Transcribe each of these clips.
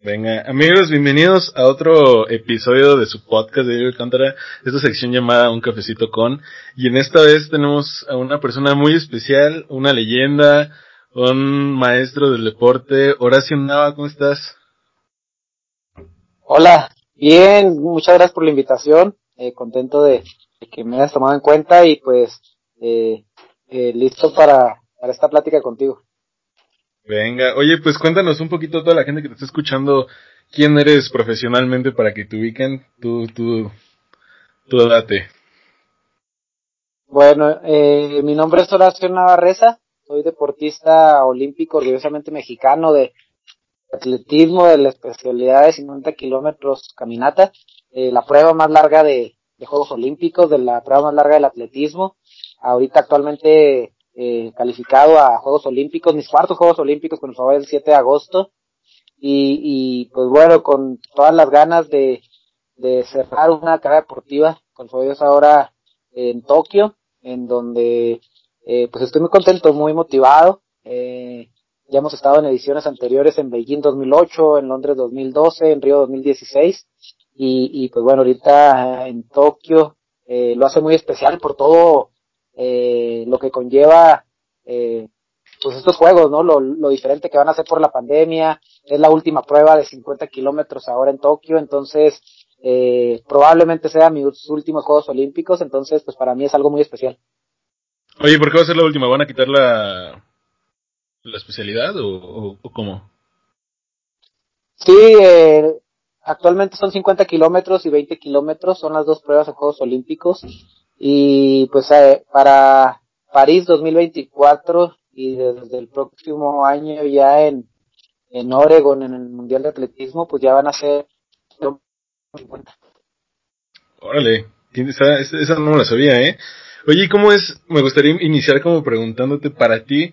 Venga, amigos, bienvenidos a otro episodio de su podcast de Diego Alcántara, esta sección llamada Un Cafecito con, y en esta vez tenemos a una persona muy especial, una leyenda, un maestro del deporte, Horacio Nava, ¿cómo estás? Hola, bien, muchas gracias por la invitación, eh, contento de, que me hayas tomado en cuenta y pues eh, eh, listo para, para esta plática contigo. Venga, oye, pues cuéntanos un poquito a toda la gente que te está escuchando, quién eres profesionalmente para que te ubiquen, tú, tú, tú date. Bueno, eh, mi nombre es Horacio Navarreza, soy deportista olímpico orgullosamente mexicano de atletismo de la especialidad de 50 kilómetros caminata, eh, la prueba más larga de, de Juegos Olímpicos, de la prueba más larga del atletismo. Ahorita actualmente eh, calificado a Juegos Olímpicos, mis cuartos Juegos Olímpicos con el favor del 7 de agosto. Y, y pues bueno, con todas las ganas de, de cerrar una carrera deportiva con Dios ahora en Tokio, en donde eh, pues estoy muy contento, muy motivado. Eh, ya hemos estado en ediciones anteriores en Beijing 2008, en Londres 2012, en Río 2016 y, y pues bueno, ahorita en Tokio eh, lo hace muy especial por todo eh, lo que conlleva eh, pues estos juegos, ¿no? Lo, lo diferente que van a hacer por la pandemia, es la última prueba de 50 kilómetros ahora en Tokio, entonces eh, probablemente sea mis últimos Juegos Olímpicos, entonces pues para mí es algo muy especial. Oye, ¿por qué va a ser la última? ¿Van a quitar la, la especialidad o, o, o cómo? Sí, eh, actualmente son 50 kilómetros y 20 kilómetros, son las dos pruebas de Juegos Olímpicos y pues eh, para París 2024 y desde el próximo año ya en, en Oregon, en el Mundial de Atletismo, pues ya van a ser 50. Órale, esa, esa no la sabía, ¿eh? Oye, ¿cómo es? Me gustaría iniciar como preguntándote para ti,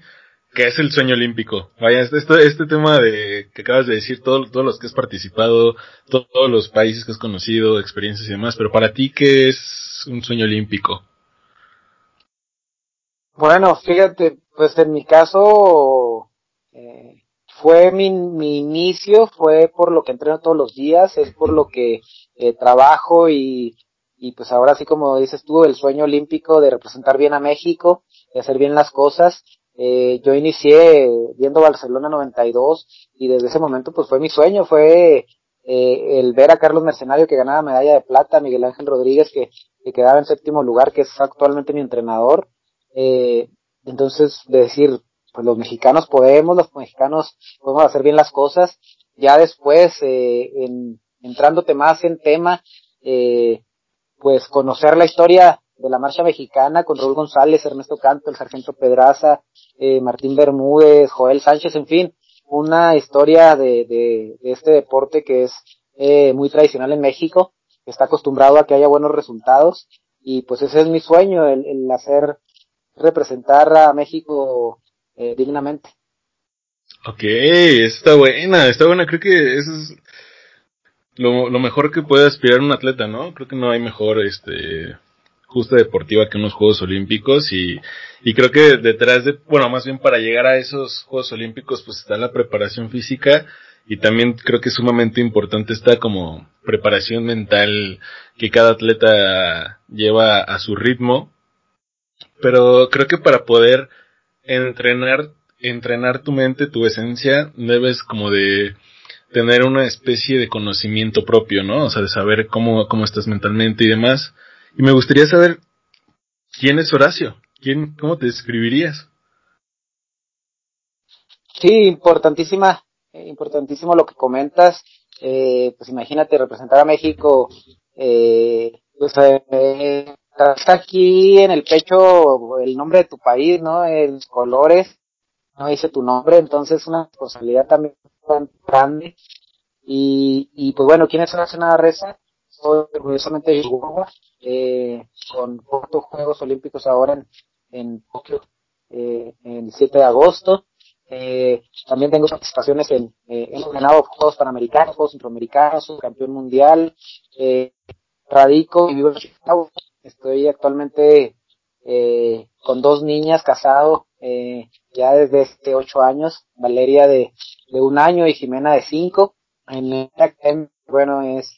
¿qué es el sueño olímpico? Vaya, este, este tema de que acabas de decir, todo, todos los que has participado, todo, todos los países que has conocido, experiencias y demás, pero para ti, ¿qué es un sueño olímpico? Bueno, fíjate, pues en mi caso, eh, fue mi, mi inicio, fue por lo que entreno todos los días, es por lo que eh, trabajo y, y pues ahora sí como dices tú, el sueño olímpico de representar bien a México, de hacer bien las cosas. Eh, yo inicié viendo Barcelona 92 y desde ese momento pues fue mi sueño, fue eh, el ver a Carlos Mercenario que ganaba medalla de plata, Miguel Ángel Rodríguez que, que quedaba en séptimo lugar, que es actualmente mi entrenador. Eh, entonces, de decir, pues los mexicanos podemos, los mexicanos podemos hacer bien las cosas. Ya después, eh, en, entrándote más en tema, eh, pues conocer la historia de la marcha mexicana con Raúl González, Ernesto Canto, el sargento Pedraza, eh, Martín Bermúdez, Joel Sánchez, en fin, una historia de, de, este deporte que es eh, muy tradicional en México, que está acostumbrado a que haya buenos resultados y pues ese es mi sueño, el, hacer representar a México eh, dignamente. Ok, está buena, está buena, creo que eso es lo mejor que puede aspirar un atleta, ¿no? Creo que no hay mejor, este, justa deportiva que unos Juegos Olímpicos y, y creo que detrás de, bueno, más bien para llegar a esos Juegos Olímpicos pues está la preparación física y también creo que es sumamente importante esta como preparación mental que cada atleta lleva a su ritmo pero creo que para poder entrenar, entrenar tu mente, tu esencia, debes como de tener una especie de conocimiento propio, ¿no? O sea, de saber cómo, cómo estás mentalmente y demás. Y me gustaría saber quién es Horacio, quién, cómo te describirías. Sí, importantísima, eh, importantísimo lo que comentas. Eh, pues imagínate representar a México, eh, pues, eh, aquí en el pecho el nombre de tu país, ¿no? En los colores, no dice tu nombre, entonces una responsabilidad también grande. Y, y pues bueno, ¿quién es Horacio Reza? Orgullosamente de eh, con cuatro Juegos Olímpicos ahora en, en Tokio, eh, el 7 de agosto. Eh, también tengo participaciones en, eh, hemos ganado Juegos Panamericanos, Centroamericanos, campeón mundial, eh, radico y vivo en Chicago, Estoy actualmente eh, con dos niñas casado eh, ya desde este ocho años, Valeria de, de un año y Jimena de cinco. en bueno, es,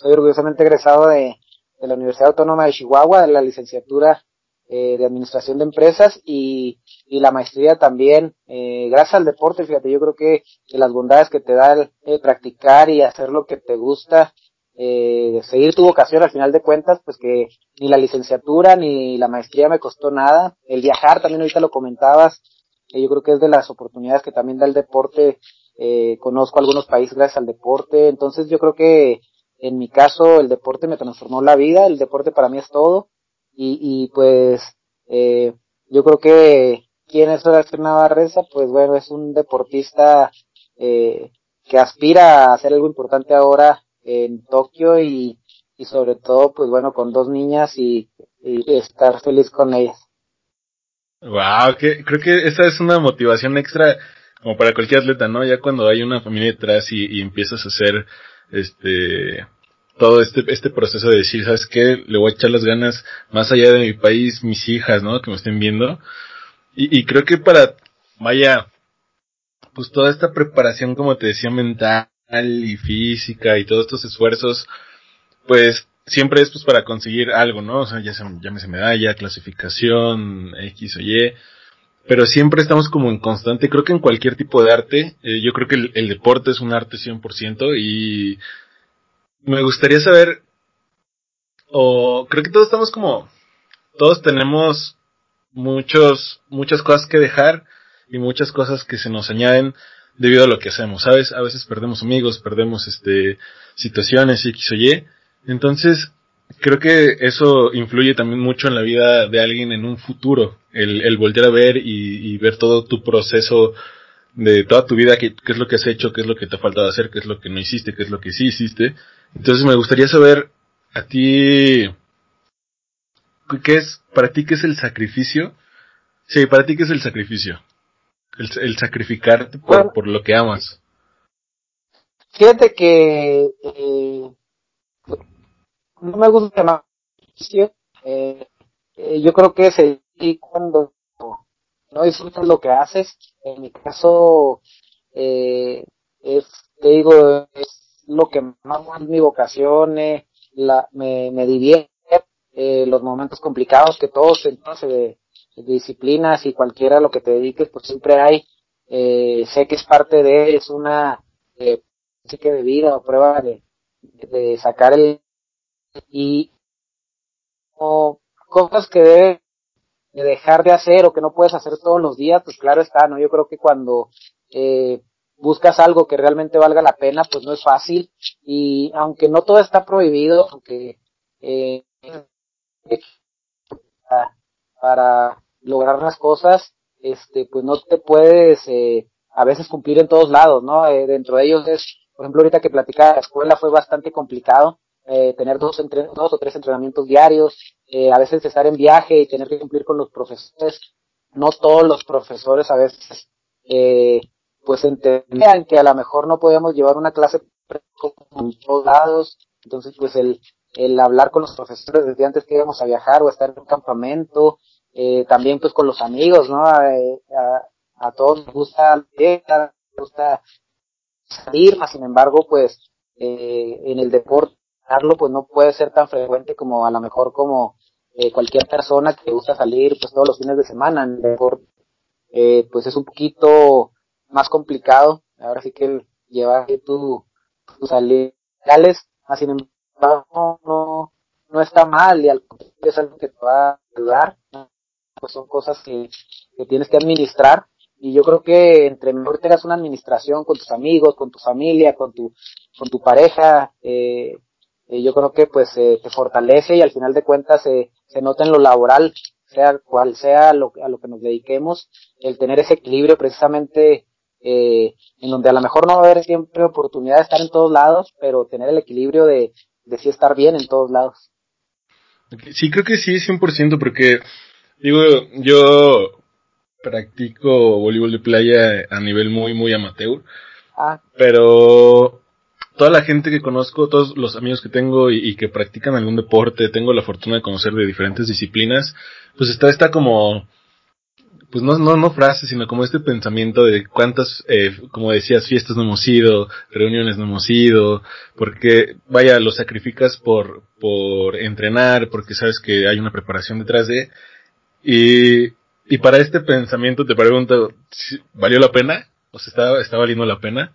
soy orgullosamente egresado de, de la Universidad Autónoma de Chihuahua, de la licenciatura eh, de Administración de Empresas y, y la maestría también, eh, gracias al deporte, fíjate, yo creo que, las bondades que te da el, eh, practicar y hacer lo que te gusta, eh, seguir tu vocación al final de cuentas, pues que ni la licenciatura ni la maestría me costó nada, el viajar también ahorita lo comentabas, yo creo que es de las oportunidades que también da el deporte, eh, conozco algunos países gracias al deporte, entonces yo creo que en mi caso el deporte me transformó la vida, el deporte para mí es todo, y, y pues eh, yo creo que quién es Sebastián Navarreza, pues bueno, es un deportista eh, que aspira a hacer algo importante ahora en Tokio y, y sobre todo, pues bueno, con dos niñas y, y estar feliz con ellas. Wow, que, creo que esa es una motivación extra como para cualquier atleta, ¿no? Ya cuando hay una familia detrás y, y empiezas a hacer este todo este, este proceso de decir, ¿sabes qué? Le voy a echar las ganas más allá de mi país, mis hijas, ¿no? Que me estén viendo. Y, y creo que para, vaya, pues toda esta preparación, como te decía, mental y física y todos estos esfuerzos, pues siempre es pues para conseguir algo, ¿no? O sea, ya se, llámese medalla, clasificación, X o Y, pero siempre estamos como en constante, creo que en cualquier tipo de arte, eh, yo creo que el, el, deporte es un arte 100% y me gustaría saber, o creo que todos estamos como, todos tenemos muchos, muchas cosas que dejar y muchas cosas que se nos añaden debido a lo que hacemos, ¿sabes? A veces perdemos amigos, perdemos este, situaciones X o Y. Entonces, creo que eso influye también mucho en la vida de alguien en un futuro, el, el volver a ver y, y ver todo tu proceso de toda tu vida, qué, qué, es lo que has hecho, qué es lo que te ha faltado hacer, qué es lo que no hiciste, qué es lo que sí hiciste. Entonces me gustaría saber a ti, ¿qué es, para ti qué es el sacrificio? Sí, para ti qué es el sacrificio. El, el sacrificarte por, bueno, por, lo que amas. Fíjate que eh, no me gusta sacrificio. Eh, eh, yo creo que es el, y cuando no disfrutas lo que haces. En mi caso, eh, es, te digo, es lo que más es mi vocación, eh, la, me, me divierte, eh, los momentos complicados que todos, de, disciplinas y cualquiera lo que te dediques, pues siempre hay, eh, sé que es parte de, es una, eh, que de vida o prueba de, de sacar el, y, o cosas que debe de dejar de hacer o que no puedes hacer todos los días, pues claro está, ¿no? Yo creo que cuando eh, buscas algo que realmente valga la pena, pues no es fácil y aunque no todo está prohibido, aunque eh, para, lograr las cosas, este, pues no te puedes eh, a veces cumplir en todos lados, ¿no? Eh, dentro de ellos es, por ejemplo, ahorita que platicaba la escuela fue bastante complicado, eh, tener dos, entre, dos o tres entrenamientos diarios, eh, a veces estar en viaje y tener que cumplir con los profesores. No todos los profesores a veces, eh, pues entendían que a lo mejor no podíamos llevar una clase en todos lados. Entonces, pues el, el hablar con los profesores desde antes que íbamos a viajar o estar en un campamento, eh, también pues con los amigos, ¿no? A, todos nos gusta nos gusta salir, más sin embargo, pues eh, en el deporte pues no puede ser tan frecuente como a lo mejor como eh, cualquier persona que gusta salir pues todos los fines de semana. Eh, pues es un poquito más complicado ahora sí que llevar tu, tu salir así sin embargo no, no está mal y al es algo que te va a ayudar. Pues son cosas que, que tienes que administrar y yo creo que entre mejor tengas una administración con tus amigos, con tu familia, con tu, con tu pareja, eh, eh, yo creo que pues eh, te fortalece y al final de cuentas eh, se nota en lo laboral, sea cual sea lo, a lo que nos dediquemos, el tener ese equilibrio precisamente eh, en donde a lo mejor no va a haber siempre oportunidad de estar en todos lados, pero tener el equilibrio de, de sí estar bien en todos lados. Sí, creo que sí, 100%, porque digo, yo practico voleibol de playa a nivel muy, muy amateur, ah. pero toda la gente que conozco, todos los amigos que tengo y, que practican algún deporte, tengo la fortuna de conocer de diferentes disciplinas, pues está esta como pues no, no, no frases, sino como este pensamiento de cuántas, eh, como decías, fiestas no hemos ido, reuniones no hemos ido, porque, vaya, lo sacrificas por, por entrenar, porque sabes que hay una preparación detrás de, y, y para este pensamiento te pregunto, ¿valió la pena? ¿O sea, está, está valiendo la pena?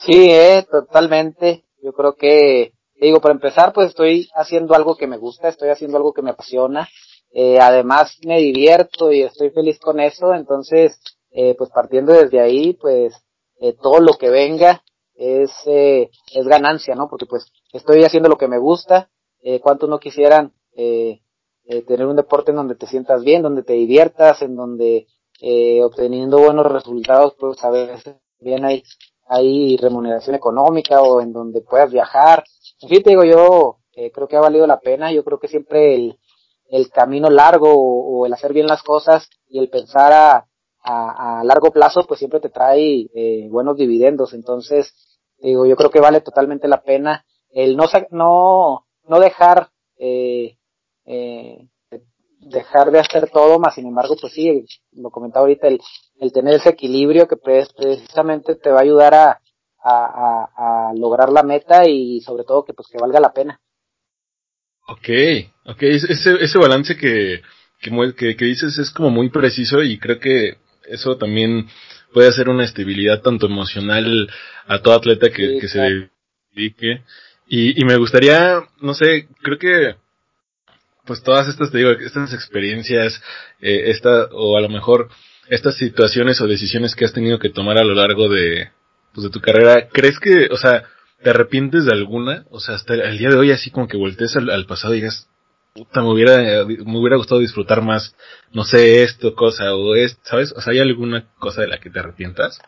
Sí, eh, totalmente. Yo creo que, digo, para empezar, pues estoy haciendo algo que me gusta, estoy haciendo algo que me apasiona. Eh, además me divierto y estoy feliz con eso, entonces, eh, pues partiendo desde ahí, pues eh, todo lo que venga es, eh, es ganancia, ¿no? Porque pues estoy haciendo lo que me gusta, eh, cuántos no quisieran eh, eh, tener un deporte en donde te sientas bien, donde te diviertas, en donde eh, obteniendo buenos resultados, pues a veces bien hay, hay remuneración económica o en donde puedas viajar. En fin, te digo, yo eh, creo que ha valido la pena, yo creo que siempre el, el camino largo o, el hacer bien las cosas y el pensar a, a, a largo plazo, pues siempre te trae eh, buenos dividendos. Entonces, digo, yo creo que vale totalmente la pena el no, no, no dejar, eh, eh, dejar de hacer todo, más sin embargo, pues sí, lo comentaba ahorita, el, el tener ese equilibrio que pues, precisamente te va a ayudar a, a, a, a lograr la meta y sobre todo que pues que valga la pena. Ok, ok, ese, ese balance que, que, que, dices es como muy preciso y creo que eso también puede hacer una estabilidad tanto emocional a todo atleta que, sí, que claro. se dedique. Y, y me gustaría, no sé, creo que pues todas estas, te digo, estas experiencias, eh, esta, o a lo mejor estas situaciones o decisiones que has tenido que tomar a lo largo de, pues de tu carrera, ¿crees que, o sea, te arrepientes de alguna? O sea, hasta el día de hoy así como que voltees al, al pasado y digas, puta, me hubiera, me hubiera gustado disfrutar más, no sé, esto, cosa, o es, ¿sabes? O sea, ¿hay alguna cosa de la que te arrepientas?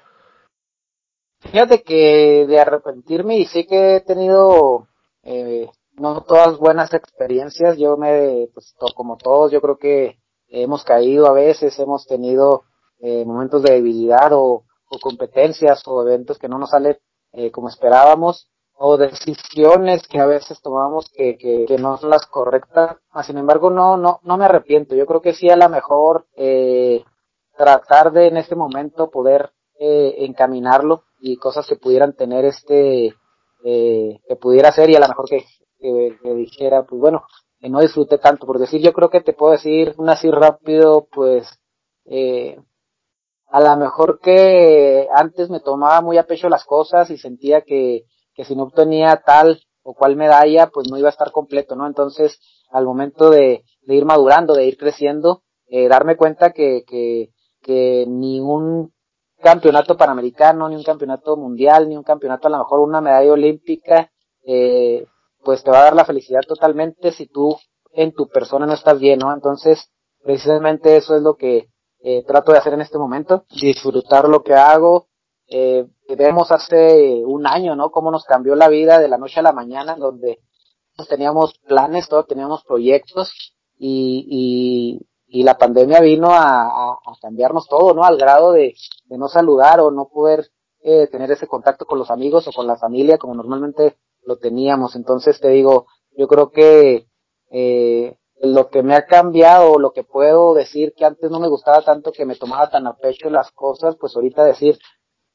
Fíjate que de arrepentirme y sí que he tenido, eh, no todas buenas experiencias, yo me, pues como todos, yo creo que hemos caído a veces, hemos tenido eh, momentos de debilidad o, competencias o eventos que no nos salen eh, como esperábamos o decisiones que a veces tomamos que, que, que no son las correctas. Sin embargo, no, no, no me arrepiento. Yo creo que sí a lo mejor eh, tratar de en este momento poder eh, encaminarlo y cosas que pudieran tener este, eh, que pudiera ser y a lo mejor que, que, que dijera, pues bueno, que no disfruté tanto. Por decir, yo creo que te puedo decir una así rápido, pues, eh, a lo mejor que antes me tomaba muy a pecho las cosas y sentía que, que si no obtenía tal o cual medalla, pues no iba a estar completo, ¿no? Entonces, al momento de, de ir madurando, de ir creciendo, eh, darme cuenta que, que, que ni un campeonato panamericano, ni un campeonato mundial, ni un campeonato, a lo mejor una medalla olímpica, eh, pues te va a dar la felicidad totalmente si tú en tu persona no estás bien, ¿no? Entonces, precisamente eso es lo que eh, trato de hacer en este momento, disfrutar lo que hago, eh, vemos hace un año, ¿no? Cómo nos cambió la vida de la noche a la mañana, donde teníamos planes, todos teníamos proyectos y, y, y la pandemia vino a, a, a, cambiarnos todo, ¿no? Al grado de, de no saludar o no poder eh, tener ese contacto con los amigos o con la familia como normalmente lo teníamos. Entonces te digo, yo creo que eh, lo que me ha cambiado, lo que puedo decir que antes no me gustaba tanto que me tomaba tan a pecho las cosas, pues ahorita decir,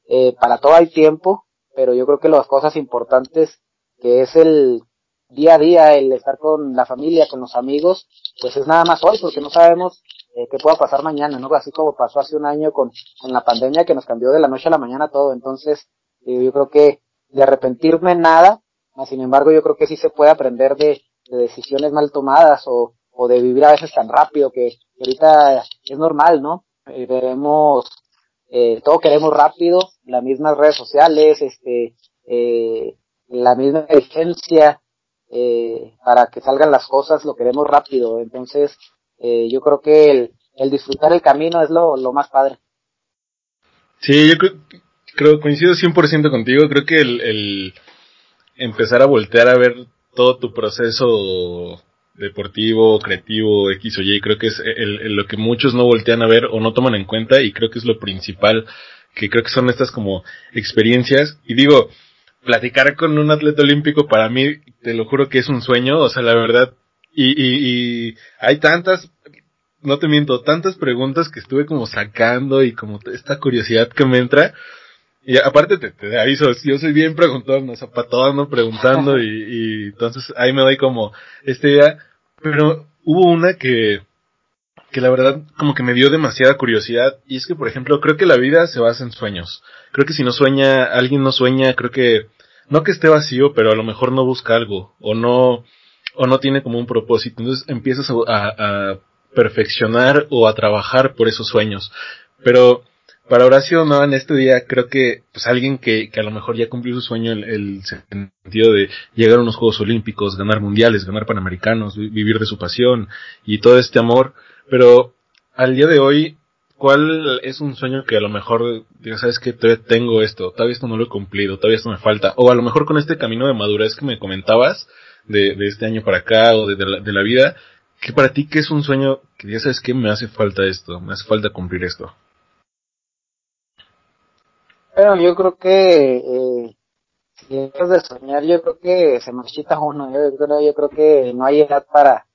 eh, para todo hay tiempo, pero yo creo que las cosas importantes, que es el día a día, el estar con la familia, con los amigos, pues es nada más hoy, porque no sabemos eh, qué pueda pasar mañana, ¿no? Así como pasó hace un año con, la pandemia que nos cambió de la noche a la mañana todo. Entonces, eh, yo creo que de arrepentirme nada, sin embargo, yo creo que sí se puede aprender de, de decisiones mal tomadas o, o de vivir a veces tan rápido que ahorita es normal, ¿no? Eh, veremos eh, todo queremos rápido, las mismas redes sociales, este, eh, la misma exigencia, eh, para que salgan las cosas, lo queremos rápido. Entonces, yo creo que el, el disfrutar el camino es lo, lo más padre. Sí, yo creo, creo coincido 100% contigo. Creo que el, el empezar a voltear a ver todo tu proceso deportivo, creativo, X o Y, creo que es el, lo que muchos no voltean a ver o no toman en cuenta y creo que es lo principal, que creo que son estas como experiencias. Y digo, platicar con un atleta olímpico para mí, te lo juro que es un sueño, o sea, la verdad, y, y, y hay tantas, no te miento, tantas preguntas que estuve como sacando y como esta curiosidad que me entra. Y aparte te, te aviso, yo soy bien preguntón, o sea, para todos preguntando y, y entonces ahí me doy como esta idea. Pero hubo una que, que la verdad como que me dio demasiada curiosidad y es que por ejemplo creo que la vida se basa en sueños. Creo que si no sueña, alguien no sueña, creo que no que esté vacío, pero a lo mejor no busca algo o no o no tiene como un propósito. Entonces empiezas a, a perfeccionar o a trabajar por esos sueños. Pero para Horacio no en este día creo que pues alguien que, que a lo mejor ya cumplió su sueño el, el, sentido de llegar a unos Juegos Olímpicos, ganar mundiales, ganar panamericanos, vivir de su pasión y todo este amor, pero al día de hoy ¿cuál es un sueño que a lo mejor digas, sabes que todavía tengo esto, todavía esto no lo he cumplido, todavía esto me falta? O a lo mejor con este camino de madurez que me comentabas, de, de este año para acá o de, de, la, de la vida, que para ti qué es un sueño que ya sabes que me hace falta esto, me hace falta cumplir esto? Bueno, yo creo que eh, si de soñar, yo creo que se marchita uno. Yo, creo, yo creo que no hay edad para,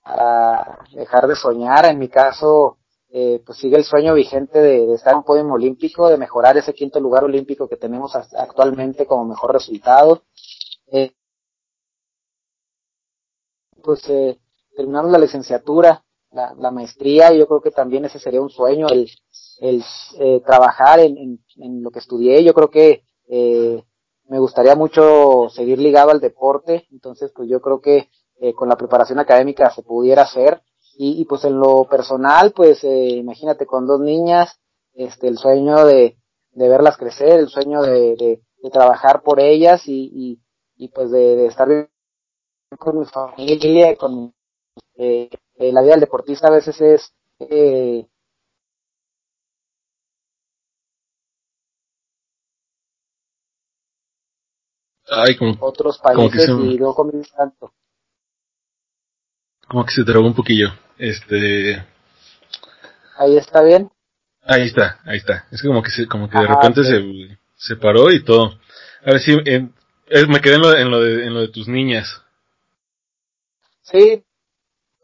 para dejar de soñar. En mi caso, eh, pues sigue el sueño vigente de, de, estar en un podio olímpico, de mejorar ese quinto lugar olímpico que tenemos actualmente como mejor resultado. Eh, pues eh, terminamos la licenciatura, la, la, maestría, yo creo que también ese sería un sueño, el, el eh, trabajar en, en, en, lo que estudié, yo creo que eh, me gustaría mucho seguir ligado al deporte, entonces pues yo creo que eh, con la preparación académica se pudiera hacer, y, y pues en lo personal, pues eh, imagínate con dos niñas, este, el sueño de, de verlas crecer, el sueño de, de, trabajar por ellas y, y, y pues de, estar con mi familia, con eh, eh, la vida del deportista a veces es eh, Ay, como, otros países como se, y no comen tanto. Como que se trabó un poquillo. Este. Ahí está bien. Ahí está, ahí está. Es como que se, como que de repente sí. se, se paró y todo. A ver si eh, me quedé en lo, en lo de en lo de tus niñas. Sí,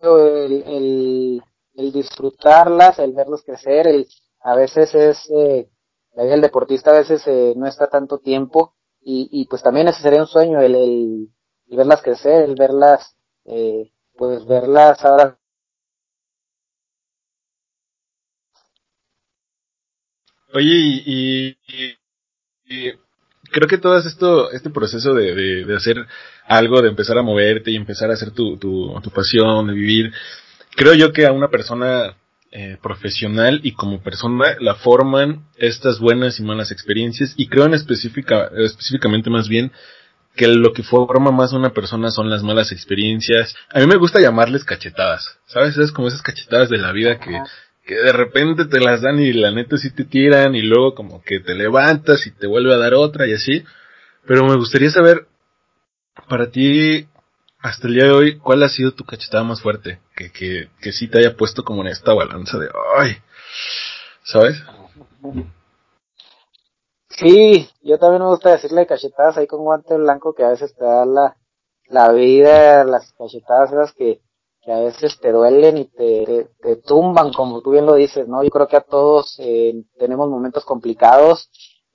el, el, disfrutarlas, el verlos crecer, el a veces es eh, la del deportista a veces eh, no está tanto tiempo y, y pues también ese sería un sueño el, el, verlas crecer, el verlas eh, pues verlas ahora Oye, y, y, creo que todo esto, este proceso de, de, de, hacer algo, de empezar a moverte y empezar a hacer tu, tu, tu pasión, de vivir, creo yo que a una persona eh, profesional y como persona la forman estas buenas y malas experiencias y creo en específica, específicamente más bien que lo que forma más a una persona son las malas experiencias. A mí me gusta llamarles cachetadas, ¿sabes? Es como esas cachetadas de la vida que, que de repente te las dan y la neta sí te tiran y luego como que te levantas y te vuelve a dar otra y así. Pero me gustaría saber, para ti, hasta el día de hoy, ¿cuál ha sido tu cachetada más fuerte? Que, que, que sí te haya puesto como en esta balanza de, ay, ¿sabes? Sí, yo también me gusta decirle cachetadas ahí con guante blanco que a veces te da la, la vida, las cachetadas esas que, a veces te duelen y te, te, tumban, como tú bien lo dices, ¿no? Yo creo que a todos eh, tenemos momentos complicados.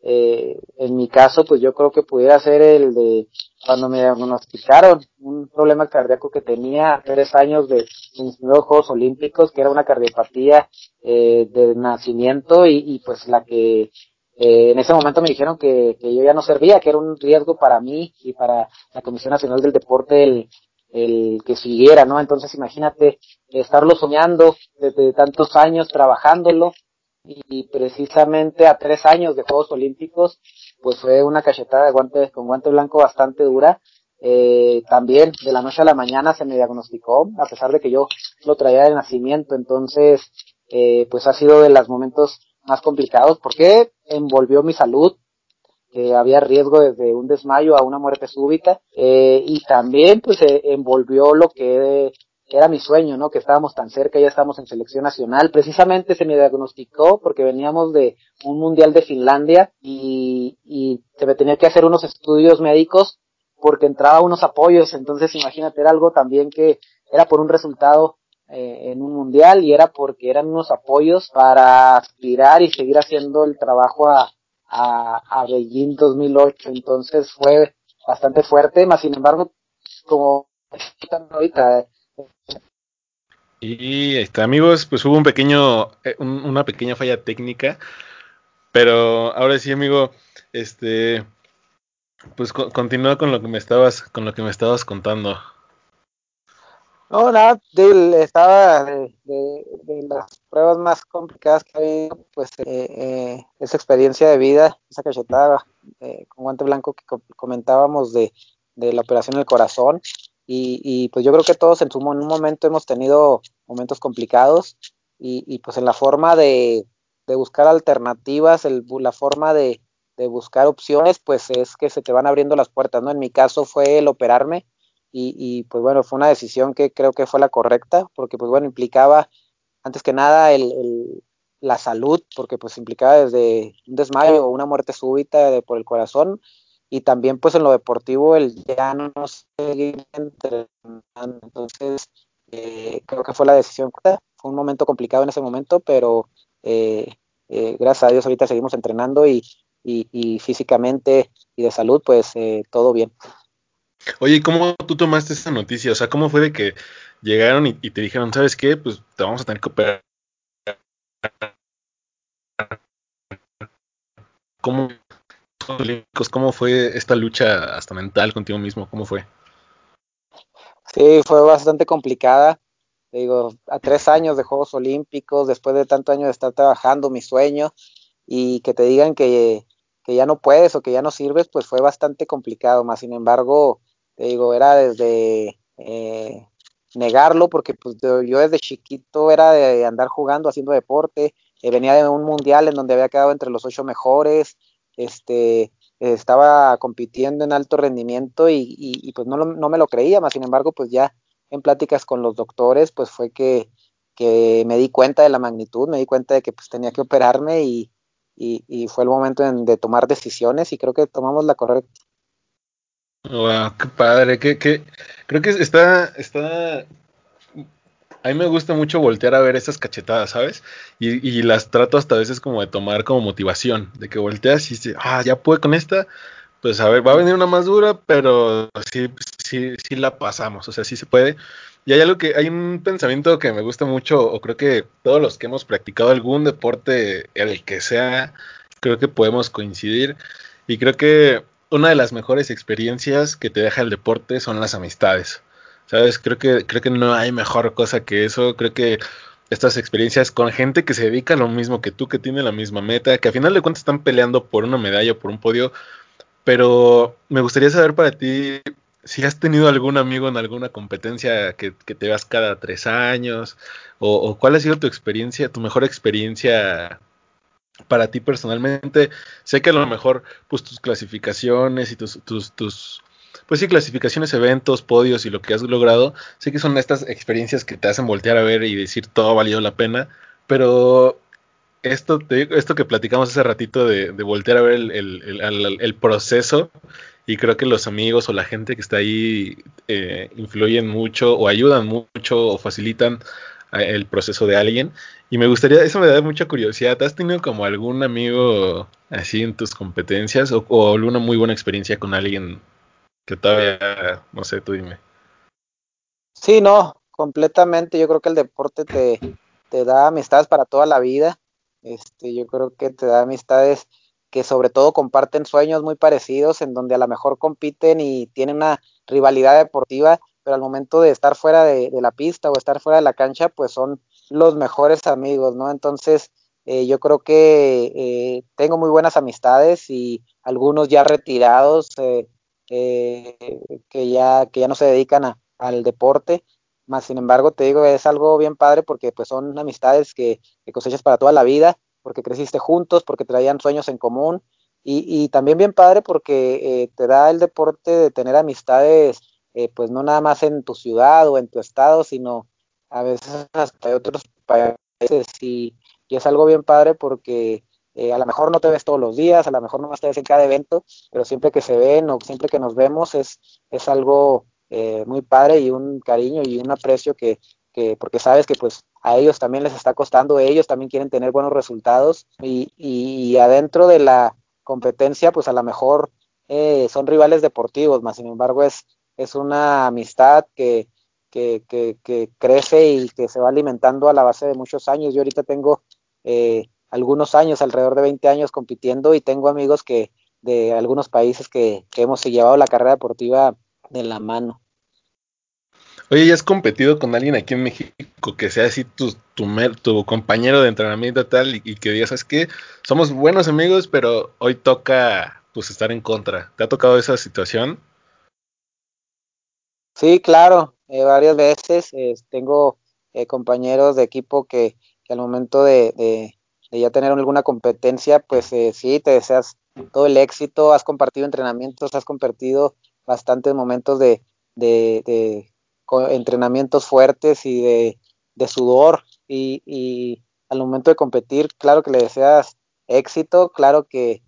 Eh, en mi caso, pues yo creo que pudiera ser el de cuando me diagnosticaron un problema cardíaco que tenía tres años de mis Juegos Olímpicos, que era una cardiopatía eh, de nacimiento y, y pues la que eh, en ese momento me dijeron que, que yo ya no servía, que era un riesgo para mí y para la Comisión Nacional del Deporte el, el que siguiera, ¿no? Entonces imagínate estarlo soñando desde tantos años, trabajándolo, y precisamente a tres años de Juegos Olímpicos, pues fue una cachetada de guante, con guante blanco bastante dura. Eh, también de la noche a la mañana se me diagnosticó, a pesar de que yo lo traía de nacimiento, entonces, eh, pues ha sido de los momentos más complicados porque envolvió mi salud, que había riesgo desde un desmayo a una muerte súbita, eh, y también pues eh, envolvió lo que era mi sueño, ¿no? Que estábamos tan cerca, ya estábamos en selección nacional. Precisamente se me diagnosticó porque veníamos de un mundial de Finlandia y, y se me tenía que hacer unos estudios médicos porque entraba unos apoyos. Entonces, imagínate, era algo también que era por un resultado eh, en un mundial y era porque eran unos apoyos para aspirar y seguir haciendo el trabajo a, a, a Beijing 2008. Entonces fue bastante fuerte, más sin embargo, como ahorita. Y este, amigos, pues hubo un pequeño, eh, una pequeña falla técnica, pero ahora sí, amigo, este, pues continúa con lo que me estabas, con lo que me estabas contando. No, nada, de, estaba de, las pruebas más complicadas que hay, pues eh, eh, esa experiencia de vida, esa cachetada eh, con guante blanco que comentábamos de, la operación del corazón. Y, pues yo creo que todos en, su, en un momento hemos tenido momentos complicados y, pues en la forma de, buscar alternativas, el, la forma de, de buscar opciones, pues es que se te van abriendo las puertas, ¿no? En mi caso fue el operarme y, pues bueno, fue una decisión que creo que fue la correcta, porque pues bueno, implicaba antes que nada el, la salud, porque pues implicaba desde un desmayo o una muerte súbita de, por el corazón, y también pues en lo deportivo el ya no seguir entrenando. Entonces, eh, creo que fue la decisión. Fue un momento complicado en ese momento, pero eh, eh, gracias a Dios ahorita seguimos entrenando y, y, físicamente y de salud, pues todo bien. Oye, ¿cómo tú tomaste esta noticia? O sea, ¿cómo fue de que llegaron y, te dijeron, ¿sabes qué? Pues te vamos a tener que operar. ¿Cómo, ¿Cómo fue esta lucha hasta mental contigo mismo? ¿Cómo fue? Sí, fue bastante complicada. Te digo, a tres años de Juegos Olímpicos, después de tanto años de estar trabajando mi sueño, y que te digan que, que ya no puedes o que ya no sirves, pues fue bastante complicado. Más sin embargo, te digo, era desde eh, negarlo, porque pues yo desde chiquito era de andar jugando, haciendo deporte, eh, venía de un mundial en donde había quedado entre los ocho mejores, este, estaba compitiendo en alto rendimiento y, pues no, no, me lo creía, más sin embargo, pues ya en pláticas con los doctores, pues fue que, que me di cuenta de la magnitud, me di cuenta de que pues tenía que operarme y, y fue el momento de tomar decisiones y creo que tomamos la correcta. Wow, qué padre, que, que creo que está, está, a mí me gusta mucho voltear a ver esas cachetadas, ¿sabes? Y, y las trato hasta a veces como de tomar como motivación, de que volteas y dices, ah, ya pude con esta, pues a ver, va a venir una más dura, pero sí, sí, sí la pasamos, o sea, sí se puede. Y hay algo que, hay un pensamiento que me gusta mucho, o creo que todos los que hemos practicado algún deporte, el que sea, creo que podemos coincidir. Y creo que una de las mejores experiencias que te deja el deporte son las amistades. ¿Sabes? Creo que, creo que no hay mejor cosa que eso. Creo que estas experiencias con gente que se dedica a lo mismo que tú, que tiene la misma meta, que a final de cuentas están peleando por una medalla por un podio. Pero me gustaría saber para ti si has tenido algún amigo en alguna competencia que, te veas cada tres años, o, o, cuál ha sido tu experiencia, tu mejor experiencia para ti personalmente. Sé que a lo mejor, pues tus clasificaciones y tus, tus, pues sí, clasificaciones, eventos, podios y lo que has logrado, sé que son estas experiencias que te hacen voltear a ver y decir todo valió la pena, pero esto, te, esto que platicamos hace ratito de, de voltear a ver el, el, el, proceso, y creo que los amigos o la gente que está ahí eh, influyen mucho o ayudan mucho o facilitan el proceso de alguien. Y me gustaría, eso me da mucha curiosidad. ¿Has tenido como algún amigo así en tus competencias o, alguna muy buena experiencia con alguien que todavía, no sé, tú dime? Sí, no, completamente. Yo creo que el deporte te, te da amistades para toda la vida. Este, yo creo que te da amistades que sobre todo comparten sueños muy parecidos, en donde a lo mejor compiten y tienen una rivalidad deportiva, pero al momento de estar fuera de, la pista o estar fuera de la cancha, pues son los mejores amigos, ¿no? Entonces, eh, yo creo que eh, tengo muy buenas amistades y algunos ya retirados eh, que, ya, que ya no se dedican al deporte, más sin embargo, te digo, es algo bien padre porque pues son amistades que, cosechas para toda la vida, porque creciste juntos, porque traían sueños en común y, y también bien padre porque te da el deporte de tener amistades eh, pues no nada más en tu ciudad o en tu estado, sino a veces hasta otros países y, es algo bien padre porque eh, a lo mejor no te ves todos los días, a lo mejor no te ves en cada evento, pero siempre que se ven o siempre que nos vemos es, es algo eh, muy padre y un cariño y un aprecio que, que, porque sabes que pues a ellos también les está costando, ellos también quieren tener buenos resultados y, y adentro de la competencia pues a lo mejor eh, son rivales deportivos, más sin embargo es, es una amistad que, que, que, que, crece y que se va alimentando a la base de muchos años. Yo ahorita tengo eh, algunos años, alrededor de 20 años compitiendo y tengo amigos que de algunos países que, que hemos llevado la carrera deportiva de la mano. Oye, ¿ya has competido con alguien aquí en México que sea así tu, tu, compañero de entrenamiento tal y, y que digas, ¿sabes qué? Somos buenos amigos, pero hoy toca pues estar en contra. ¿Te ha tocado esa situación? Sí, claro, eh, varias veces eh, tengo eh, compañeros de equipo que, al momento de, ya tener alguna competencia, pues eh, sí, te deseas todo el éxito, has compartido entrenamientos, has compartido bastantes momentos de, de, entrenamientos fuertes y de sudor y, y, al momento de competir, claro que le deseas éxito, claro que,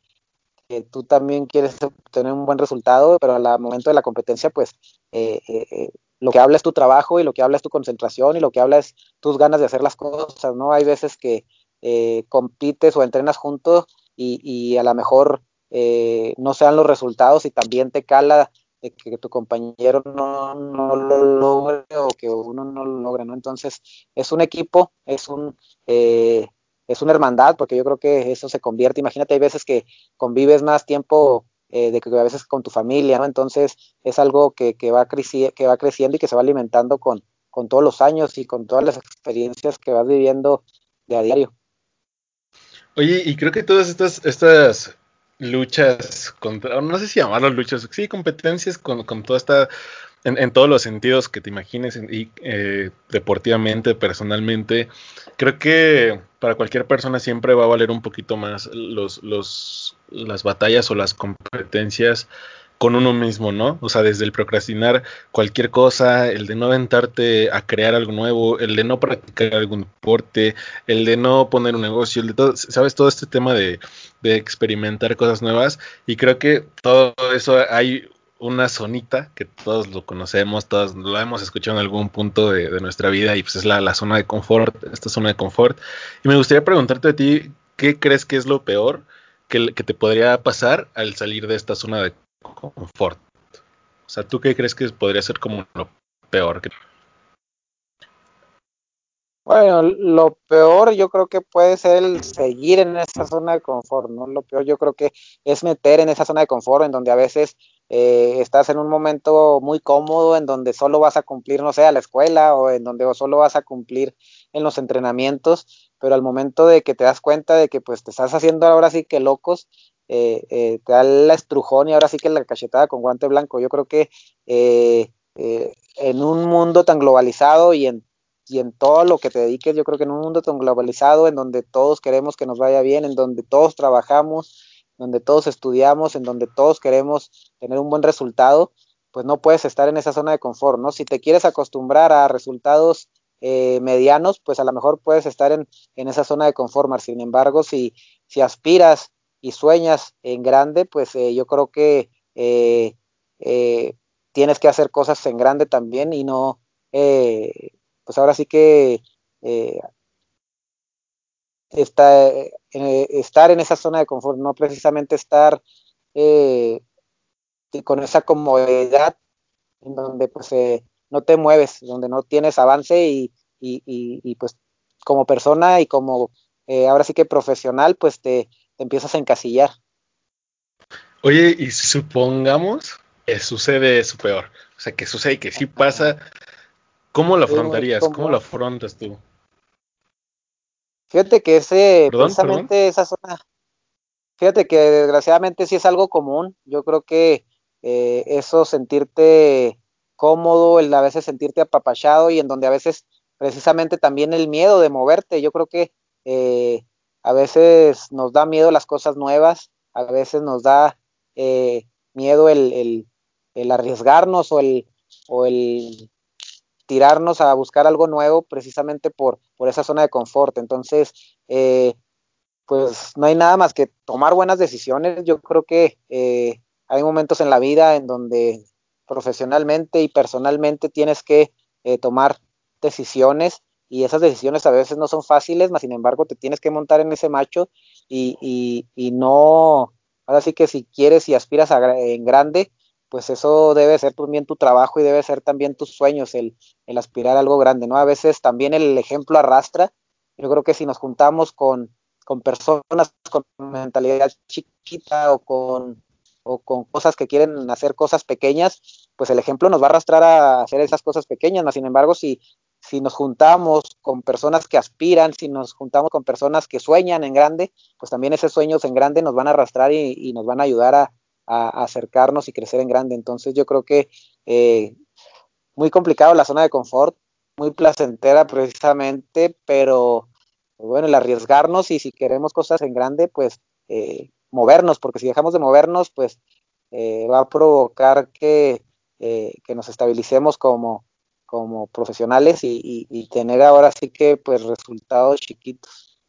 que tú también quieres obtener un buen resultado, pero al momento de la competencia, pues eh, eh, lo que habla es tu trabajo y lo que habla es tu concentración y lo que habla es tus ganas de hacer las cosas, ¿no? Hay veces que eh, compites o entrenas juntos y, y a lo mejor eh, no sean los resultados y también te cala de que tu compañero no, no, lo logre o que uno no lo logre, ¿no? Entonces, es un equipo, es un, eh, es una hermandad, porque yo creo que eso se convierte, imagínate, hay veces que convives más tiempo eh, de que a veces con tu familia, ¿no? Entonces, es algo que, que, va, que va creciendo y que se va alimentando con, con todos los años y con todas las experiencias que vas viviendo de a diario. Oye, y creo que todas estas, estas luchas contra, no sé si llamarlo luchas, sí, competencias con, con toda esta, en, todos los sentidos que te imagines, y eh, deportivamente, personalmente, creo que para cualquier persona siempre va a valer un poquito más los, los, las batallas o las competencias con uno mismo, ¿no? O sea, desde el procrastinar cualquier cosa, el de no aventarte a crear algo nuevo, el de no practicar algún deporte, el de no poner un negocio, el de todo, ¿sabes? Todo este tema de, de experimentar cosas nuevas y creo que todo eso hay una zonita que todos lo conocemos, todos lo hemos escuchado en algún punto de, de nuestra vida y pues es la, la, zona de confort, esta zona de confort. Y me gustaría preguntarte a ti, ¿qué crees que es lo peor que, que te podría pasar al salir de esta zona de confort. O sea, ¿tú qué crees que podría ser como lo peor? Que... Bueno, lo peor yo creo que puede ser el seguir en esa zona de confort, ¿no? Lo peor yo creo que es meter en esa zona de confort en donde a veces eh, estás en un momento muy cómodo, en donde solo vas a cumplir, no sé, a la escuela o en donde solo vas a cumplir en los entrenamientos, pero al momento de que te das cuenta de que pues te estás haciendo ahora sí que locos, eh, eh, te da la estrujón y ahora sí que la cachetada con guante blanco. Yo creo que eh, eh, en un mundo tan globalizado y en, y en todo lo que te dediques, yo creo que en un mundo tan globalizado, en donde todos queremos que nos vaya bien, en donde todos trabajamos, donde todos estudiamos, en donde todos queremos tener un buen resultado, pues no puedes estar en esa zona de confort, ¿no? Si te quieres acostumbrar a resultados eh, medianos, pues a lo mejor puedes estar en, en esa zona de confort, sin embargo, si, si aspiras y sueñas en grande, pues eh, yo creo que eh, tienes que hacer cosas en grande también y no, pues ahora sí que eh, está, estar en esa zona de confort, no precisamente estar con esa comodidad en donde pues no te mueves, donde no tienes avance y, y, y, y pues como persona y como ahora sí que profesional, pues te, te empiezas a encasillar. Oye, y supongamos que sucede eso peor, o sea, que sucede y que sí pasa, ¿cómo lo afrontarías? ¿Cómo, ¿Cómo lo afrontas tú? Fíjate que ese, ¿Perdón, precisamente perdón? esa zona, fíjate que desgraciadamente sí es algo común, yo creo que eh, eso sentirte cómodo, el a veces sentirte apapachado y en donde a veces precisamente también el miedo de moverte, yo creo que eh, a veces nos da miedo las cosas nuevas, a veces nos da eh, miedo el, el, el, arriesgarnos o el, o el tirarnos a buscar algo nuevo precisamente por, por esa zona de confort. Entonces, eh, pues no hay nada más que tomar buenas decisiones. Yo creo que eh, hay momentos en la vida en donde profesionalmente y personalmente tienes que eh, tomar decisiones y esas decisiones a veces no son fáciles, mas sin embargo te tienes que montar en ese macho y, y, y no, ahora sí que si quieres y aspiras a, en grande, pues eso debe ser también tu trabajo y debe ser también tus sueños, el, el aspirar a algo grande, ¿no? A veces también el ejemplo arrastra, yo creo que si nos juntamos con, con personas con mentalidad chiquita o con, o con cosas que quieren hacer cosas pequeñas, pues el ejemplo nos va a arrastrar a hacer esas cosas pequeñas, sin embargo, si, si nos juntamos con personas que aspiran, si nos juntamos con personas que sueñan en grande, pues también esos sueños en grande nos van a arrastrar y, y nos van a ayudar a, a, acercarnos y crecer en grande. Entonces yo creo que eh, muy complicado la zona de confort, muy placentera precisamente, pero bueno, el arriesgarnos y si queremos cosas en grande, pues eh, movernos, porque si dejamos de movernos, pues eh, va a provocar que, eh, que nos estabilicemos como, como profesionales y, y, y, tener ahora sí que pues resultados chiquitos.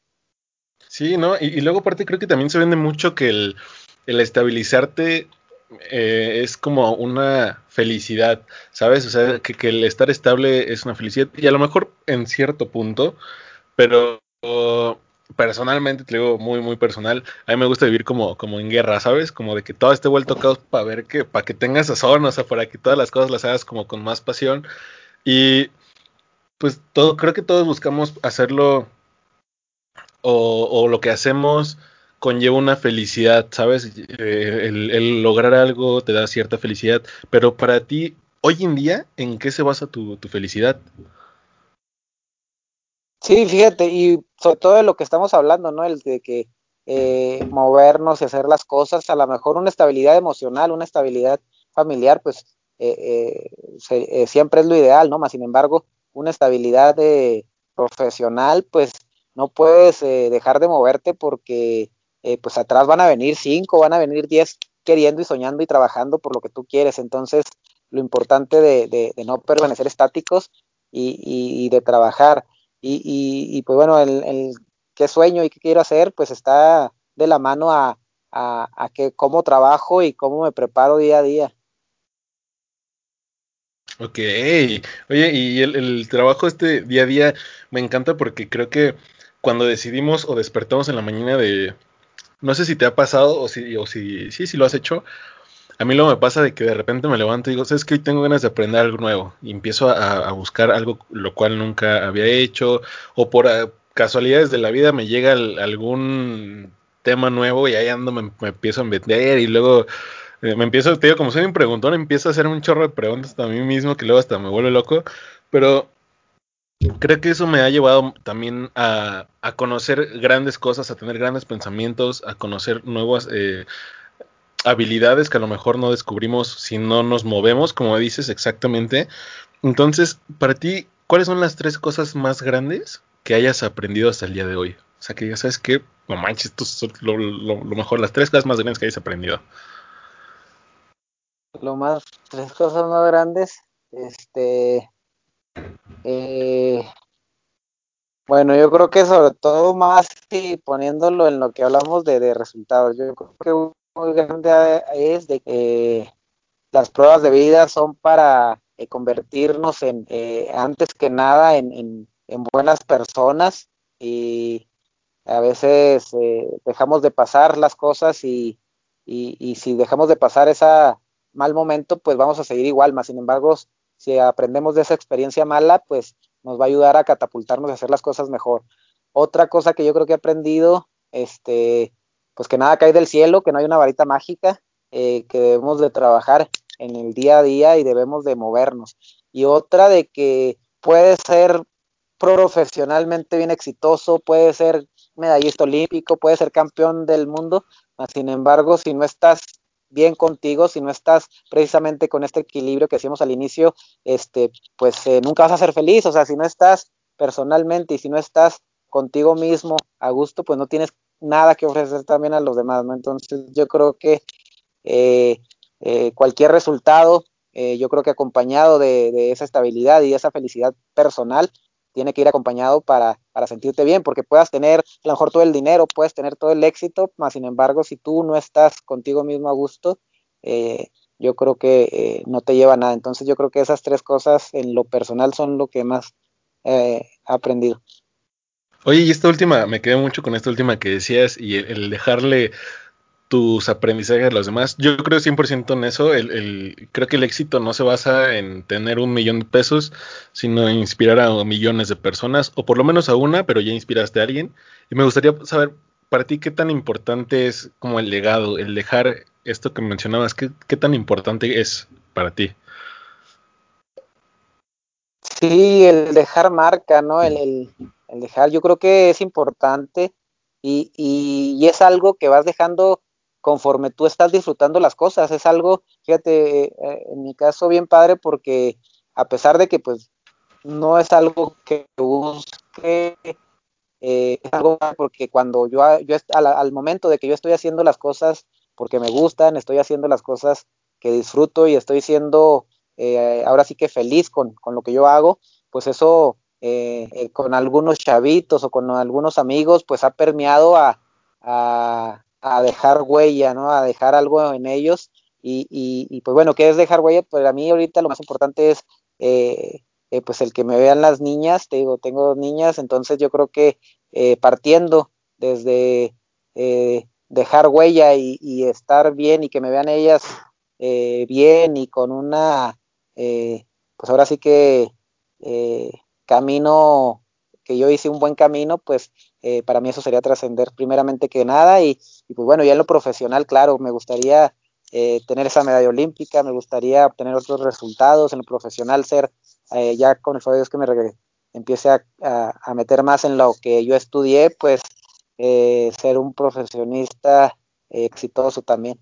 Sí, ¿no? Y, y luego aparte creo que también se vende mucho que el, el estabilizarte eh, es como una felicidad, ¿sabes? O sea, que, el estar estable es una felicidad y a lo mejor en cierto punto, pero personalmente, te digo muy, muy personal, a mí me gusta vivir como, como en guerra, ¿sabes? Como de que todo esté vuelto caos para ver que, para que tengas sazón, o sea, para que todas las cosas las hagas como con más pasión. Y pues todo, creo que todos buscamos hacerlo o lo que hacemos conlleva una felicidad, ¿sabes? Eh, el, lograr algo te da cierta felicidad, pero para ti, hoy en día, ¿en qué se basa tu, tu felicidad? Sí, fíjate, y sobre todo de lo que estamos hablando, ¿no? El de que eh, movernos y hacer las cosas, a lo mejor una estabilidad emocional, una estabilidad familiar, pues eh, siempre es lo ideal, ¿no? Más sin embargo, una estabilidad profesional, pues no puedes dejar de moverte porque pues atrás van a venir cinco, van a venir diez queriendo y soñando y trabajando por lo que tú quieres. Entonces, lo importante de, de, no permanecer estáticos y, y, de trabajar. Y, y, y, pues bueno, el, el, qué sueño y qué quiero hacer, pues está de la mano a, a, a que cómo trabajo y cómo me preparo día a día. Ok, oye, y el, el, trabajo este día a día me encanta porque creo que cuando decidimos o despertamos en la mañana de, no sé si te ha pasado o si, o si, si lo has hecho, a mí lo me pasa de que de repente me levanto y digo, sabes que hoy tengo ganas de aprender algo nuevo y empiezo a, buscar algo lo cual nunca había hecho o por a, casualidades de la vida me llega algún tema nuevo y ahí ando me, empiezo a vender y luego eh, me empiezo, te digo, como soy un preguntón, empiezo a hacer un chorro de preguntas a mí mismo que luego hasta me vuelve loco, pero creo que eso me ha llevado también a, conocer grandes cosas, a tener grandes pensamientos, a conocer nuevas... Eh, habilidades que a lo mejor no descubrimos si no nos movemos, como dices exactamente. Entonces, para ti, ¿cuáles son las tres cosas más grandes que hayas aprendido hasta el día de hoy? O sea, que ya sabes que, no manches, esto es lo, lo, lo, mejor, las tres cosas más grandes que hayas aprendido. Lo más, tres cosas más grandes, este, eh, bueno, yo creo que sobre todo más y poniéndolo en lo que hablamos de, resultados, yo creo que muy grande es de que las pruebas de vida son para eh, convertirnos en, eh, antes que nada, en, en, en, buenas personas y a veces dejamos de pasar las cosas y, y, y, si dejamos de pasar ese mal momento, pues vamos a seguir igual, más sin embargo, si aprendemos de esa experiencia mala, pues nos va a ayudar a catapultarnos a hacer las cosas mejor. Otra cosa que yo creo que he aprendido, este, pues que nada cae del cielo, que no hay una varita mágica, eh, que debemos de trabajar en el día a día y debemos de movernos. Y otra de que puede ser profesionalmente bien exitoso, puede ser medallista olímpico, puede ser campeón del mundo, sin embargo, si no estás bien contigo, si no estás precisamente con este equilibrio que decíamos al inicio, este, pues eh, nunca vas a ser feliz, o sea, si no estás personalmente y si no estás contigo mismo a gusto, pues no tienes nada que ofrecer también a los demás, ¿no? Entonces yo creo que eh, eh, cualquier resultado, yo creo que acompañado de, esa estabilidad y esa felicidad personal, tiene que ir acompañado para, para sentirte bien, porque puedas tener a lo mejor todo el dinero, puedes tener todo el éxito, más sin embargo, si tú no estás contigo mismo a gusto, eh, yo creo que eh, no te lleva a nada. Entonces yo creo que esas tres cosas en lo personal son lo que más he aprendido. Oye, y esta última, me quedé mucho con esta última que decías y el, dejarle tus aprendizajes a los demás. Yo creo 100% en eso. El, creo que el éxito no se basa en tener un millón de pesos, sino en inspirar a millones de personas, o por lo menos a una, pero ya inspiraste a alguien. Y me gustaría saber, para ti, qué tan importante es como el legado, el dejar esto que mencionabas, qué, qué tan importante es para ti. Sí, el dejar marca, ¿no? El, el, dejar, yo creo que es importante y, es algo que vas dejando conforme tú estás disfrutando las cosas. Es algo, fíjate, eh, en mi caso bien padre porque a pesar de que pues no es algo que busque, eh, es algo porque cuando yo, yo al, momento de que yo estoy haciendo las cosas porque me gustan, estoy haciendo las cosas que disfruto y estoy siendo eh, ahora sí que feliz con, con, lo que yo hago, pues eso eh, eh, con algunos chavitos o con algunos amigos, pues ha permeado a, a, dejar huella, ¿no? A dejar algo en ellos. Y, y, y, pues bueno, ¿qué es dejar huella? Pues a mí ahorita lo más importante es eh, eh, pues el que me vean las niñas, te digo, tengo dos niñas, entonces yo creo que eh, partiendo desde dejar huella y, y, estar bien y que me vean ellas bien y con una eh, pues ahora sí que eh, camino, que yo hice un buen camino, pues eh, para mí eso sería trascender primeramente que nada y, pues bueno, ya en lo profesional, claro, me gustaría eh, tener esa medalla olímpica, me gustaría obtener otros resultados, en lo profesional ser, eh, ya con el favor de Dios que me empiece a, a, meter más en lo que yo estudié, pues ser un profesionista exitoso también.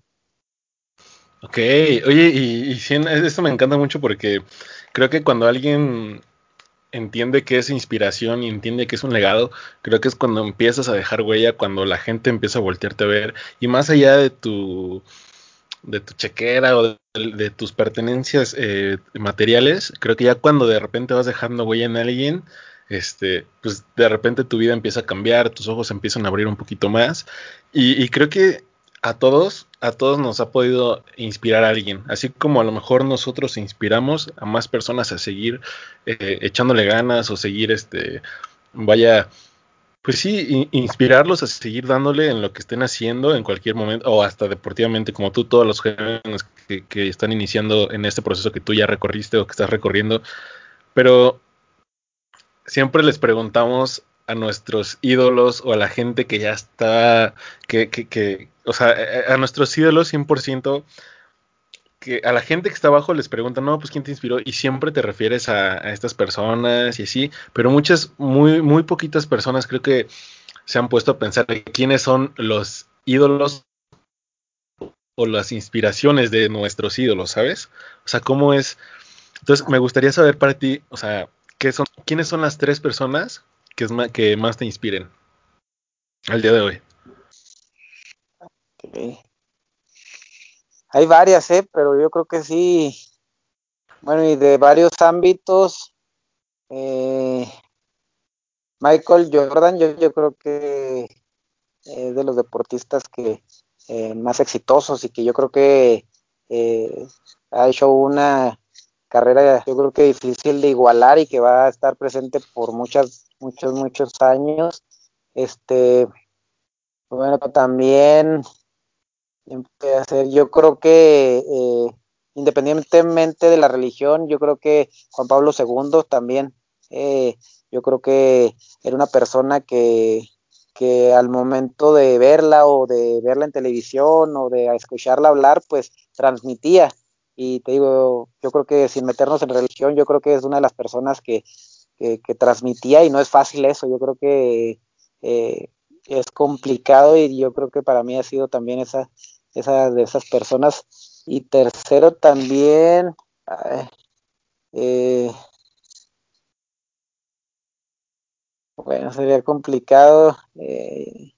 Ok, oye, y, y esto me encanta mucho porque creo que cuando alguien entiende que es inspiración y entiende que es un legado, creo que es cuando empiezas a dejar huella, cuando la gente empieza a voltearte a ver. Y más allá de tu de tu chequera o de, tus pertenencias eh, materiales, creo que ya cuando de repente vas dejando huella en alguien, este, pues de repente tu vida empieza a cambiar, tus ojos empiezan a abrir un poquito más. Y creo que a todos, a todos nos ha podido inspirar a alguien, así como a lo mejor nosotros inspiramos a más personas a seguir eh, echándole ganas o seguir, este, vaya, pues sí, inspirarlos a seguir dándole en lo que estén haciendo en cualquier momento, o hasta deportivamente, como tú, todos los jóvenes que, que están iniciando en este proceso que tú ya recorriste o que estás recorriendo, pero siempre les preguntamos a nuestros ídolos o a la gente que ya está, que, que, que o sea, a nuestros ídolos 100%, que a la gente que está abajo les preguntan, no, pues quién te inspiró y siempre te refieres a, estas personas y así, pero muchas, muy, muy poquitas personas creo que se han puesto a pensar quiénes son los ídolos o las inspiraciones de nuestros ídolos, ¿sabes? O sea, cómo es. Entonces, me gustaría saber para ti, o sea, ¿qué son, quiénes son las tres personas que, más, que más te inspiren al día de hoy? Hay varias, ¿eh? pero yo creo que sí. Bueno, y de varios ámbitos. Eh, Michael Jordan, yo, yo creo que es de los deportistas que eh, más exitosos y que yo creo que eh, ha hecho una carrera, yo creo que difícil de igualar y que va a estar presente por muchas muchos, muchos años. Este, bueno, también hacer, yo creo que eh, independientemente de la religión, yo creo que Juan Pablo II también, eh, yo creo que era una persona que, que al momento de verla o de verla en televisión o de escucharla hablar, pues transmitía. Y te digo, yo creo que sin meternos en religión, yo creo que es una de las personas que, que, que transmitía y no es fácil eso, yo creo que eh, es complicado y yo creo que para mí ha sido también esa, esa de esas personas. Y tercero también, eh, bueno, sería complicado. Eh,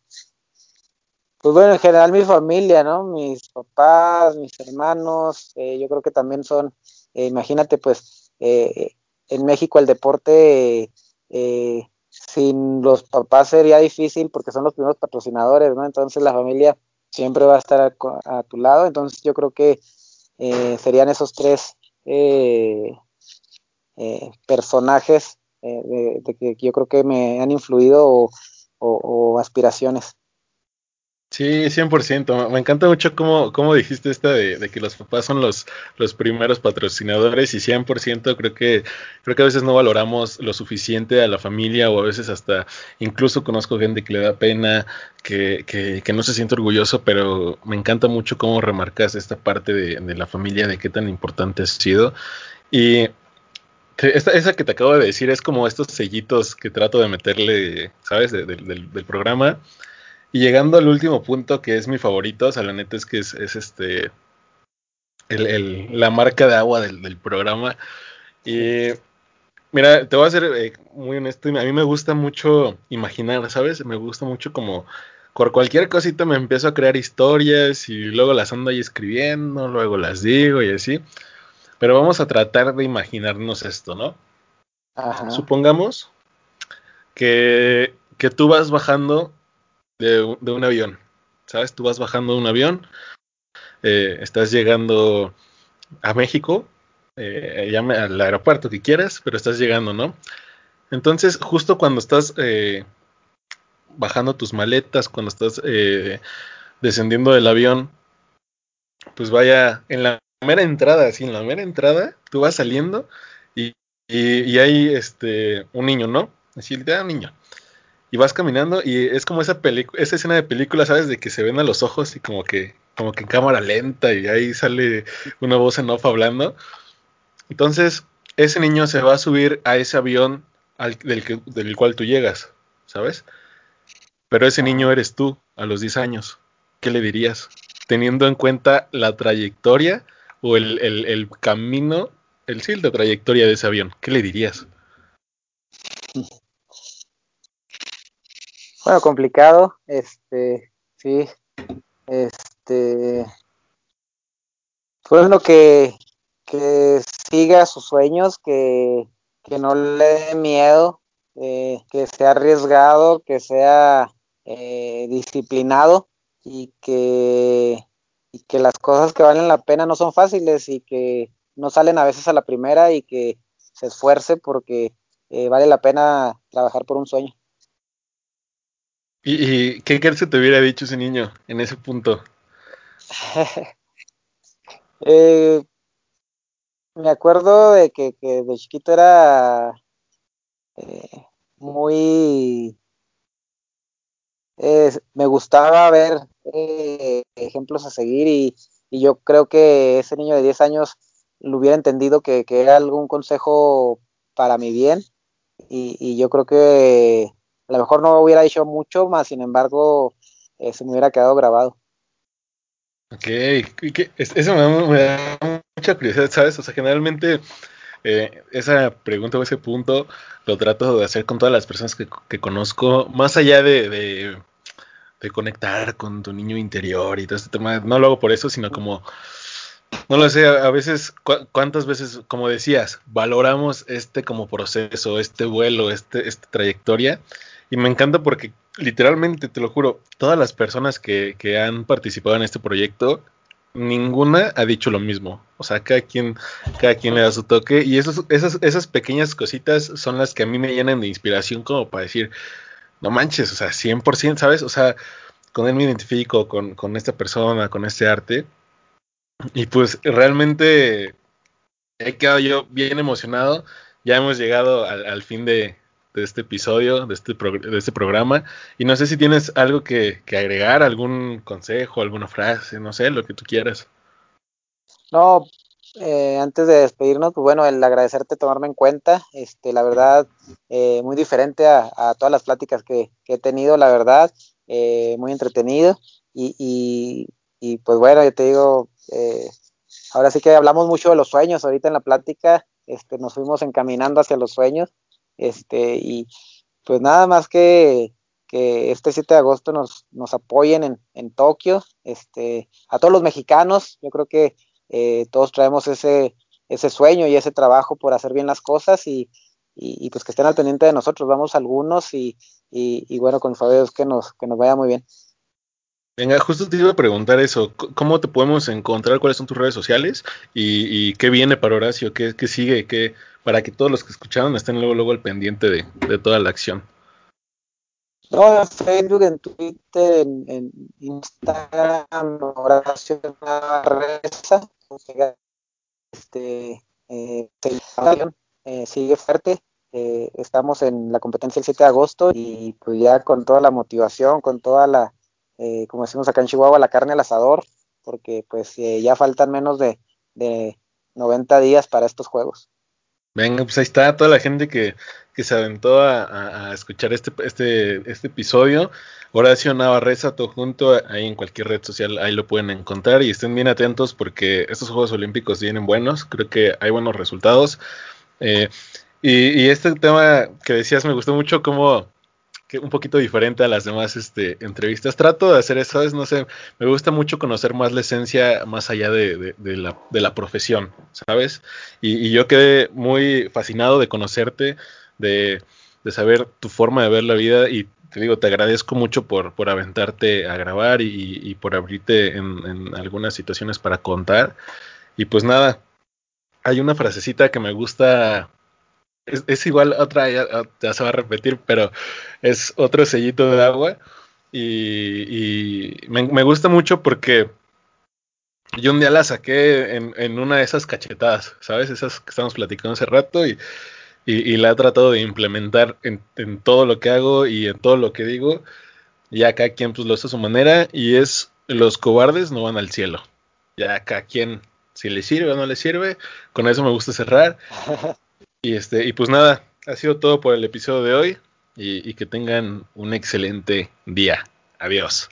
pues bueno, en general mi familia, ¿no? Mis papás, mis hermanos, eh, yo creo que también son, eh, imagínate, pues, eh, en México el deporte sin los papás sería difícil porque son los primeros patrocinadores, ¿no? Entonces la familia siempre va a estar a, tu lado, entonces yo creo que eh, serían esos tres eh, personajes de, que yo creo que me han influido o aspiraciones. Sí, 100%. Me encanta mucho cómo, cómo dijiste esta de, que los papás son los, los primeros patrocinadores y 100% creo que, creo que a veces no valoramos lo suficiente a la familia o a veces hasta incluso conozco gente que le da pena, que, que, que no se siente orgulloso, pero me encanta mucho cómo remarcas esta parte de, de la familia, de qué tan importante ha sido. Y esta, esa que te acabo de decir es como estos sellitos que trato de meterle, ¿sabes? del, del programa y llegando al último punto, que es mi favorito, o sea, la neta es que es, este. El, la marca de agua del, programa. Y. Mira, te voy a ser eh, muy honesto. A mí me gusta mucho imaginar, ¿sabes? Me gusta mucho como. Por cualquier cosita me empiezo a crear historias y luego las ando ahí escribiendo, luego las digo y así. Pero vamos a tratar de imaginarnos esto, ¿no? Ajá. Supongamos que, que tú vas bajando de, un avión, ¿sabes? Tú vas bajando de un avión, eh, estás llegando a México, eh, llame al aeropuerto que quieras, pero estás llegando, ¿no? Entonces, justo cuando estás eh, bajando tus maletas, cuando estás eh, descendiendo del avión, pues vaya, en la mera entrada, sí, en la mera entrada, tú vas saliendo y, y, hay este un niño, ¿no? Así, un niño y vas caminando y es como esa esa escena de película, ¿sabes? De que se ven a los ojos y como que, como que en cámara lenta y ahí sale una voz en off hablando. Entonces, ese niño se va a subir a ese avión del, que, del cual tú llegas, ¿sabes? Pero ese niño eres tú a los 10 años. ¿Qué le dirías? Teniendo en cuenta la trayectoria o el, el, camino, el sí, trayectoria de ese avión, ¿qué le dirías? Bueno, complicado, este, sí, este, pues lo que, que siga sus sueños, que, que no le dé miedo, eh, que sea arriesgado, que sea eh, disciplinado y que, y que las cosas que valen la pena no son fáciles y que no salen a veces a la primera y que se esfuerce porque eh, vale la pena trabajar por un sueño. ¿Y, qué crees que te hubiera dicho ese niño en ese punto? eh, me acuerdo de que, de chiquito era eh, muy... Me gustaba ver eh, ejemplos a seguir y, yo creo que ese niño de 10 años lo hubiera entendido que, era algún consejo para mi bien y yo creo que a lo mejor no hubiera dicho mucho, más sin embargo, eh, se me hubiera quedado grabado. Ok, eso me da, mucha curiosidad, ¿sabes? O sea, generalmente eh, esa pregunta o ese punto lo trato de hacer con todas las personas que, conozco, más allá de, de, conectar con tu niño interior y todo este tema. No lo hago por eso, sino como, no lo sé, a veces, cuántas veces, como decías, valoramos este como proceso, este vuelo, este, esta trayectoria y me encanta porque literalmente, te lo juro, todas las personas que, que han participado en este proyecto, ninguna ha dicho lo mismo. O sea, cada quien, cada quien le da su toque. Y esas, esas pequeñas cositas son las que a mí me llenan de inspiración como para decir, no manches, o sea, 100%, ¿sabes? O sea, con él me identifico, con, con esta persona, con este arte. Y pues realmente he quedado yo bien emocionado. Ya hemos llegado al fin de, de este episodio, de este, de este programa. Y no sé si tienes algo que, agregar, algún consejo, alguna frase, no sé, lo que tú quieras. No, eh, antes de despedirnos, pues bueno, el agradecerte tomarme en cuenta, este, la verdad, eh, muy diferente a, todas las pláticas que, he tenido, la verdad, eh, muy entretenido y, y, pues bueno, yo te digo, ahora sí que hablamos mucho de los sueños ahorita en la plática, este, nos fuimos encaminando hacia los sueños este, y pues nada más que, que este 7 de agosto nos, nos apoyen en, en Tokio, este, a todos los mexicanos, yo creo que eh, todos traemos ese, ese sueño y ese trabajo por hacer bien las cosas y, y, pues que estén al pendiente de nosotros, vamos algunos y, y, bueno, con Fabio es que nos, que nos vaya muy bien. Venga, justo te iba a preguntar eso. ¿Cómo te podemos encontrar? ¿Cuáles son tus redes sociales? ¿Y, qué viene para Horacio? ¿Qué, sigue? ¿Qué, para que todos los que escucharon estén luego, luego al pendiente de, toda la acción. No, en Facebook, en Twitter, en, Instagram, Horacio Reza, este, eh, eh, sigue fuerte. Eh, estamos en la competencia el 7 de agosto y pues ya con toda la motivación, con toda la eh, como decimos acá en Chihuahua, la carne al asador, porque pues eh, ya faltan menos de, de 90 días para estos juegos. Venga, pues ahí está toda la gente que, que se aventó a, escuchar este, este, este episodio. Horacio Navarreza, todo junto, ahí en cualquier red social, ahí lo pueden encontrar y estén bien atentos porque estos Juegos Olímpicos vienen buenos, creo que hay buenos resultados. Eh, y, y, este tema que decías me gustó mucho, cómo un poquito diferente a las demás este, entrevistas. Trato de hacer eso, no sé, me gusta mucho conocer más la esencia más allá de, la, de la, profesión, ¿sabes? Y, yo quedé muy fascinado de conocerte, de, saber tu forma de ver la vida y te digo, te agradezco mucho por, por aventarte a grabar y, por abrirte en, en algunas situaciones para contar. Y pues nada, hay una frasecita que me gusta es, igual otra, ya, se va a repetir, pero es otro sellito de agua. Y, me, gusta mucho porque yo un día la saqué en, una de esas cachetadas, ¿sabes? Esas que estamos platicando hace rato y, la he tratado de implementar en, todo lo que hago y en todo lo que digo. Ya cada quien pues lo hace a su manera y es los cobardes no van al cielo. Ya cada quien si le sirve o no le sirve, con eso me gusta cerrar. Y este, y pues nada, ha sido todo por el episodio de hoy y, y que tengan un excelente día. Adiós.